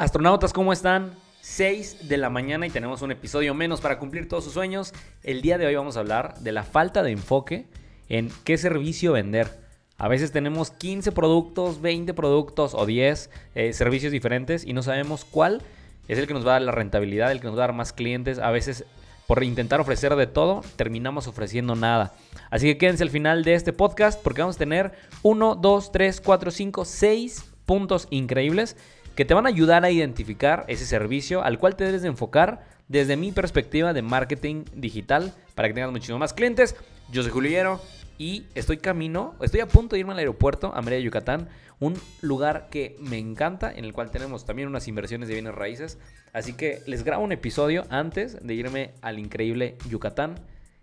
Astronautas, ¿cómo están? 6 de la mañana y tenemos un episodio menos para cumplir todos sus sueños. El día de hoy vamos a hablar de la falta de enfoque en qué servicio vender. A veces tenemos 15 productos, 20 productos o 10 eh, servicios diferentes y no sabemos cuál es el que nos va a dar la rentabilidad, el que nos va a dar más clientes. A veces por intentar ofrecer de todo, terminamos ofreciendo nada. Así que quédense al final de este podcast porque vamos a tener 1, 2, 3, 4, 5, 6 puntos increíbles que te van a ayudar a identificar ese servicio al cual te debes de enfocar desde mi perspectiva de marketing digital para que tengas muchísimos más clientes. Yo soy Juliero y estoy camino, estoy a punto de irme al aeropuerto a Mérida, Yucatán, un lugar que me encanta, en el cual tenemos también unas inversiones de bienes raíces. Así que les grabo un episodio antes de irme al increíble Yucatán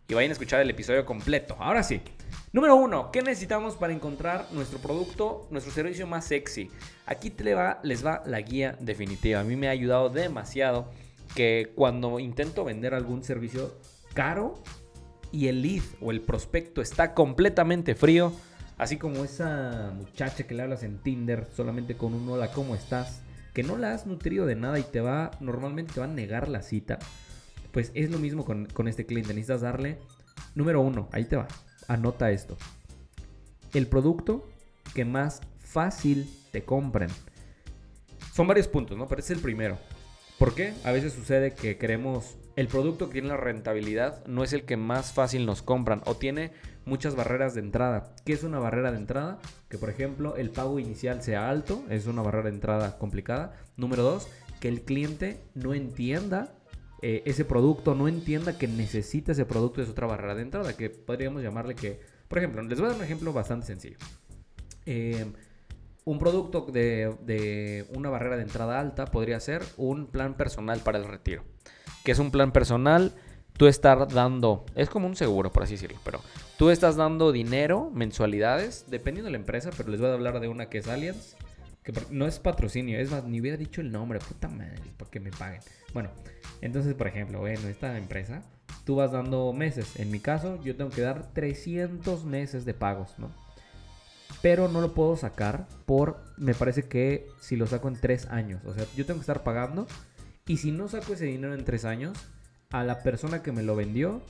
y vayan a escuchar el episodio completo. Ahora sí. Número uno, ¿qué necesitamos para encontrar nuestro producto, nuestro servicio más sexy? Aquí te les va la guía definitiva. A mí me ha ayudado demasiado que cuando intento vender algún servicio caro y el lead o el prospecto está completamente frío, así como esa muchacha que le hablas en Tinder solamente con un hola, ¿cómo estás? Que no la has nutrido de nada y te va, normalmente te va a negar la cita. Pues es lo mismo con, con este cliente. Necesitas darle, número uno, ahí te va anota esto. El producto que más fácil te compren. Son varios puntos, ¿no? Pero es el primero. ¿Por qué? A veces sucede que queremos el producto que tiene la rentabilidad no es el que más fácil nos compran o tiene muchas barreras de entrada. ¿Qué es una barrera de entrada? Que por ejemplo el pago inicial sea alto, es una barrera de entrada complicada. Número dos, que el cliente no entienda eh, ese producto no entienda que necesita ese producto es otra barrera de entrada, que podríamos llamarle que, por ejemplo, les voy a dar un ejemplo bastante sencillo. Eh, un producto de, de, una barrera de entrada alta podría ser un plan personal para el retiro. Que es un plan personal, tú estás dando, es como un seguro, por así decirlo, pero tú estás dando dinero, mensualidades, dependiendo de la empresa, pero les voy a hablar de una que es Allianz, no es patrocinio, es ni hubiera dicho el nombre, puta madre, para que me paguen. Bueno, entonces, por ejemplo, en esta empresa, tú vas dando meses. En mi caso, yo tengo que dar 300 meses de pagos, ¿no? Pero no lo puedo sacar por, me parece que si lo saco en 3 años. O sea, yo tengo que estar pagando. Y si no saco ese dinero en 3 años, a la persona que me lo vendió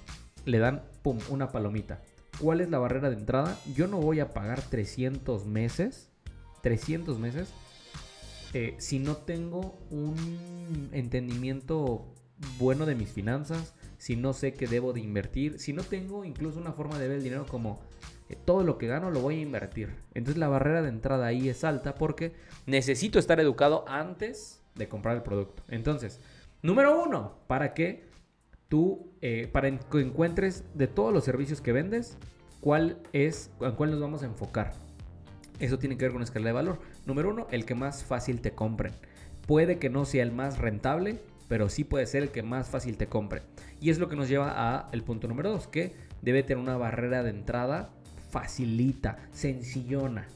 le dan, pum, una palomita. ¿Cuál es la barrera de entrada? Yo no voy a pagar 300 meses. 300 meses eh, si no tengo un entendimiento bueno de mis finanzas, si no sé que debo de invertir, si no tengo incluso una forma de ver el dinero como eh, todo lo que gano lo voy a invertir. Entonces la barrera de entrada ahí es alta porque necesito estar educado antes de comprar el producto. Entonces, número uno, para que tú, eh, para que encuentres de todos los servicios que vendes, cuál es, en cuál nos vamos a enfocar. Eso tiene que ver con escala de valor. Número uno, el que más fácil te compren. Puede que no sea el más rentable, pero sí puede ser el que más fácil te compre. Y es lo que nos lleva a el punto número dos, que debe tener una barrera de entrada facilita, sencillona,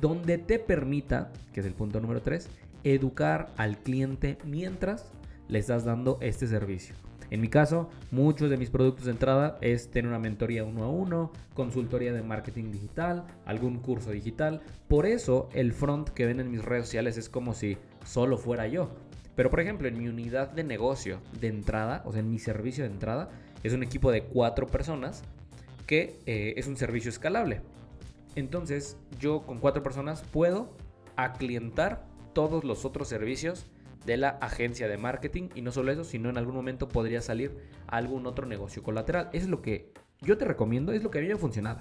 donde te permita, que es el punto número tres, educar al cliente mientras le estás dando este servicio. En mi caso, muchos de mis productos de entrada es tener una mentoría uno a uno, consultoría de marketing digital, algún curso digital. Por eso el front que ven en mis redes sociales es como si solo fuera yo. Pero por ejemplo, en mi unidad de negocio de entrada, o sea, en mi servicio de entrada, es un equipo de cuatro personas que eh, es un servicio escalable. Entonces, yo con cuatro personas puedo aclientar todos los otros servicios de la agencia de marketing y no solo eso, sino en algún momento podría salir algún otro negocio colateral. Es lo que yo te recomiendo, es lo que a mí me ha funcionado.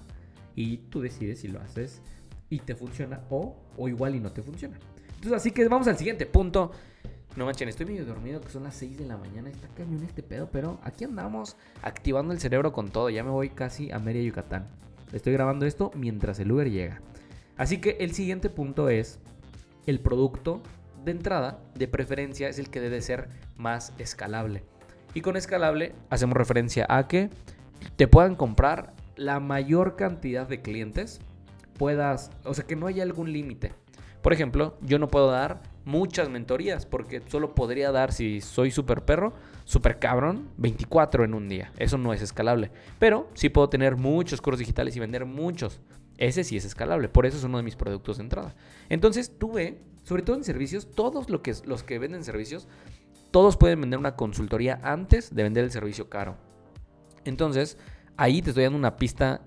Y tú decides si lo haces y te funciona o, o igual y no te funciona. Entonces, así que vamos al siguiente punto. No manchen, estoy medio dormido, que son las 6 de la mañana. Está cañón este pedo, pero aquí andamos activando el cerebro con todo. Ya me voy casi a Mérida, Yucatán. Estoy grabando esto mientras el Uber llega. Así que el siguiente punto es el producto de entrada, de preferencia, es el que debe ser más escalable. Y con escalable hacemos referencia a que te puedan comprar la mayor cantidad de clientes, puedas, o sea, que no haya algún límite. Por ejemplo, yo no puedo dar muchas mentorías, porque solo podría dar, si soy súper perro, súper cabrón, 24 en un día. Eso no es escalable. Pero sí puedo tener muchos cursos digitales y vender muchos. Ese sí es escalable. Por eso es uno de mis productos de entrada. Entonces tuve, sobre todo en servicios, todos que, los que venden servicios, todos pueden vender una consultoría antes de vender el servicio caro. Entonces, ahí te estoy dando una pista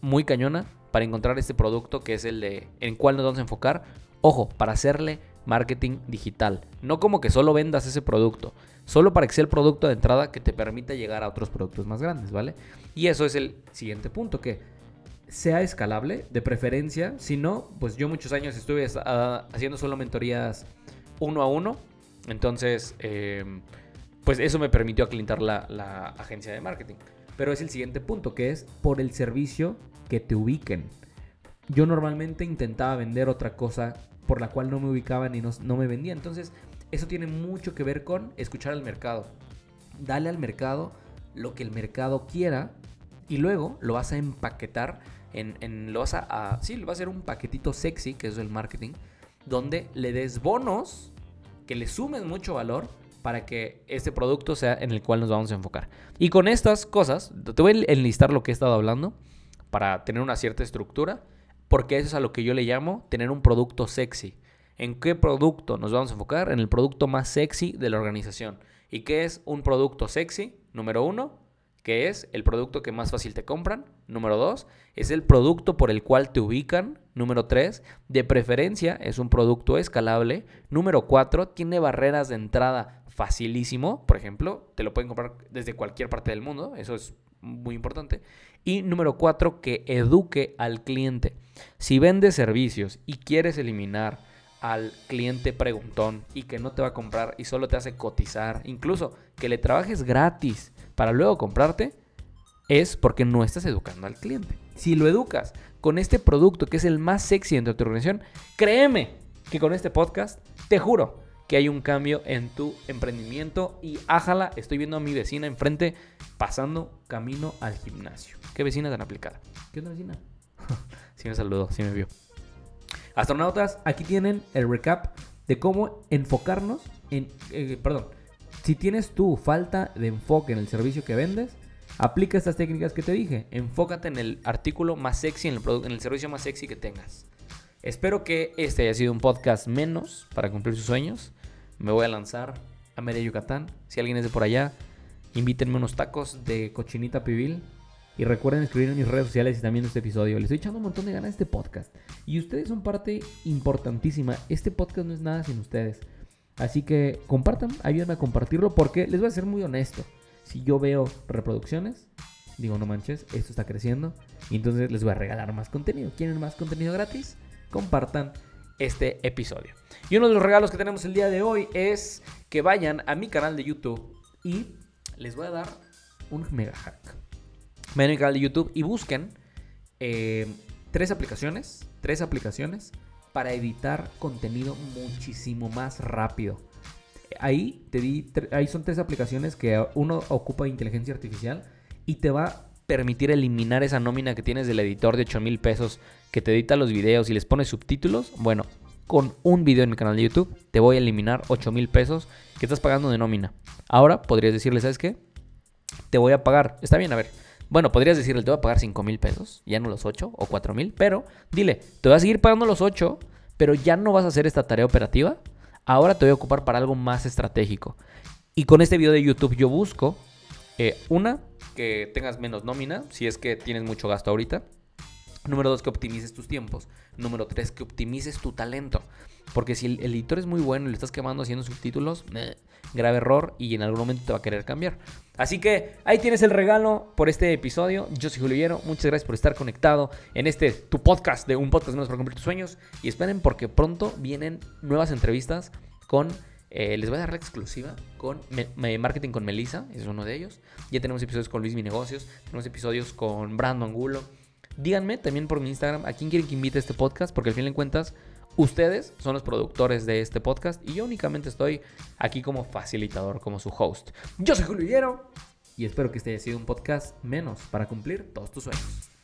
muy cañona para encontrar este producto que es el de en cuál nos vamos a enfocar. Ojo, para hacerle marketing digital. No como que solo vendas ese producto, solo para que sea el producto de entrada que te permita llegar a otros productos más grandes, ¿vale? Y eso es el siguiente punto, que sea escalable, de preferencia. Si no, pues yo muchos años estuve haciendo solo mentorías uno a uno. Entonces, em, pues eso me permitió aclientar la, la agencia de marketing. Pero es el siguiente punto, que es por el servicio que te ubiquen. Yo normalmente intentaba vender otra cosa por la cual no me ubicaban y no, no me vendía. Entonces, eso tiene mucho que ver con escuchar al mercado. Dale al mercado lo que el mercado quiera y luego lo vas a empaquetar en, en lo vas a, sí, lo a hacer un paquetito sexy, que es el marketing, donde le des bonos, que le sumes mucho valor para que este producto sea en el cual nos vamos a enfocar. Y con estas cosas, te voy a enlistar lo que he estado hablando para tener una cierta estructura, porque eso es a lo que yo le llamo tener un producto sexy. ¿En qué producto nos vamos a enfocar? En el producto más sexy de la organización. ¿Y qué es un producto sexy? Número uno, que es el producto que más fácil te compran. Número dos, es el producto por el cual te ubican. Número tres, de preferencia es un producto escalable. Número cuatro, tiene barreras de entrada facilísimo. Por ejemplo, te lo pueden comprar desde cualquier parte del mundo. Eso es muy importante. Y número cuatro, que eduque al cliente. Si vendes servicios y quieres eliminar al cliente preguntón y que no te va a comprar y solo te hace cotizar, incluso que le trabajes gratis para luego comprarte, es porque no estás educando al cliente. Si lo educas con este producto que es el más sexy dentro de tu organización, créeme que con este podcast, te juro, que hay un cambio en tu emprendimiento y ájala, estoy viendo a mi vecina enfrente pasando camino al gimnasio. ¿Qué vecina tan aplicada? ¿Qué onda vecina? sí me saludó, sí me vio. Astronautas, aquí tienen el recap de cómo enfocarnos en, eh, perdón, si tienes tu falta de enfoque en el servicio que vendes, aplica estas técnicas que te dije. Enfócate en el artículo más sexy, en el, producto, en el servicio más sexy que tengas. Espero que este haya sido un podcast menos para cumplir sus sueños. Me voy a lanzar a Media Yucatán. Si alguien es de por allá, invítenme unos tacos de cochinita pibil. Y recuerden escribir en mis redes sociales y también en este episodio. Les estoy echando un montón de ganas a este podcast. Y ustedes son parte importantísima. Este podcast no es nada sin ustedes. Así que compartan, ayúdenme a compartirlo porque les voy a ser muy honesto. Si yo veo reproducciones, digo, no manches, esto está creciendo. Y entonces les voy a regalar más contenido. ¿Quieren más contenido gratis? Compartan este episodio. Y uno de los regalos que tenemos el día de hoy es que vayan a mi canal de YouTube y les voy a dar un mega hack. Vayan a mi canal de YouTube y busquen eh, tres aplicaciones, tres aplicaciones para editar contenido muchísimo más rápido. Ahí te di, ahí son tres aplicaciones que uno ocupa inteligencia artificial y te va a permitir eliminar esa nómina que tienes del editor de 8 mil pesos que te edita los videos y les pone subtítulos, bueno, con un video en mi canal de YouTube te voy a eliminar 8 mil pesos que estás pagando de nómina. Ahora podrías decirle, ¿sabes qué? Te voy a pagar. Está bien, a ver. Bueno, podrías decirle, te voy a pagar 5 mil pesos, ya no los 8 o 4 mil, pero dile, te voy a seguir pagando los 8, pero ya no vas a hacer esta tarea operativa. Ahora te voy a ocupar para algo más estratégico. Y con este video de YouTube yo busco, eh, una, que tengas menos nómina, si es que tienes mucho gasto ahorita. Número dos, que optimices tus tiempos. Número tres, que optimices tu talento. Porque si el, editor es muy bueno y le estás quemando haciendo subtítulos, grave error y en algún momento te va a querer cambiar. Así que ahí tienes el regalo por este episodio. Yo soy Julio Hierro. Muchas gracias por estar conectado en este tu podcast de un podcast menos para cumplir tus sueños. Y esperen porque pronto vienen nuevas entrevistas con eh, les voy a dar la exclusiva con Marketing con Melissa, es uno de ellos. Ya tenemos episodios con Luis Mi Negocios, tenemos episodios con Brando Angulo, Díganme también por mi Instagram a quién quieren que invite este podcast, porque al fin de cuentas, ustedes son los productores de este podcast y yo únicamente estoy aquí como facilitador, como su host. Yo soy Julio Higuero y espero que este haya sido un podcast menos para cumplir todos tus sueños.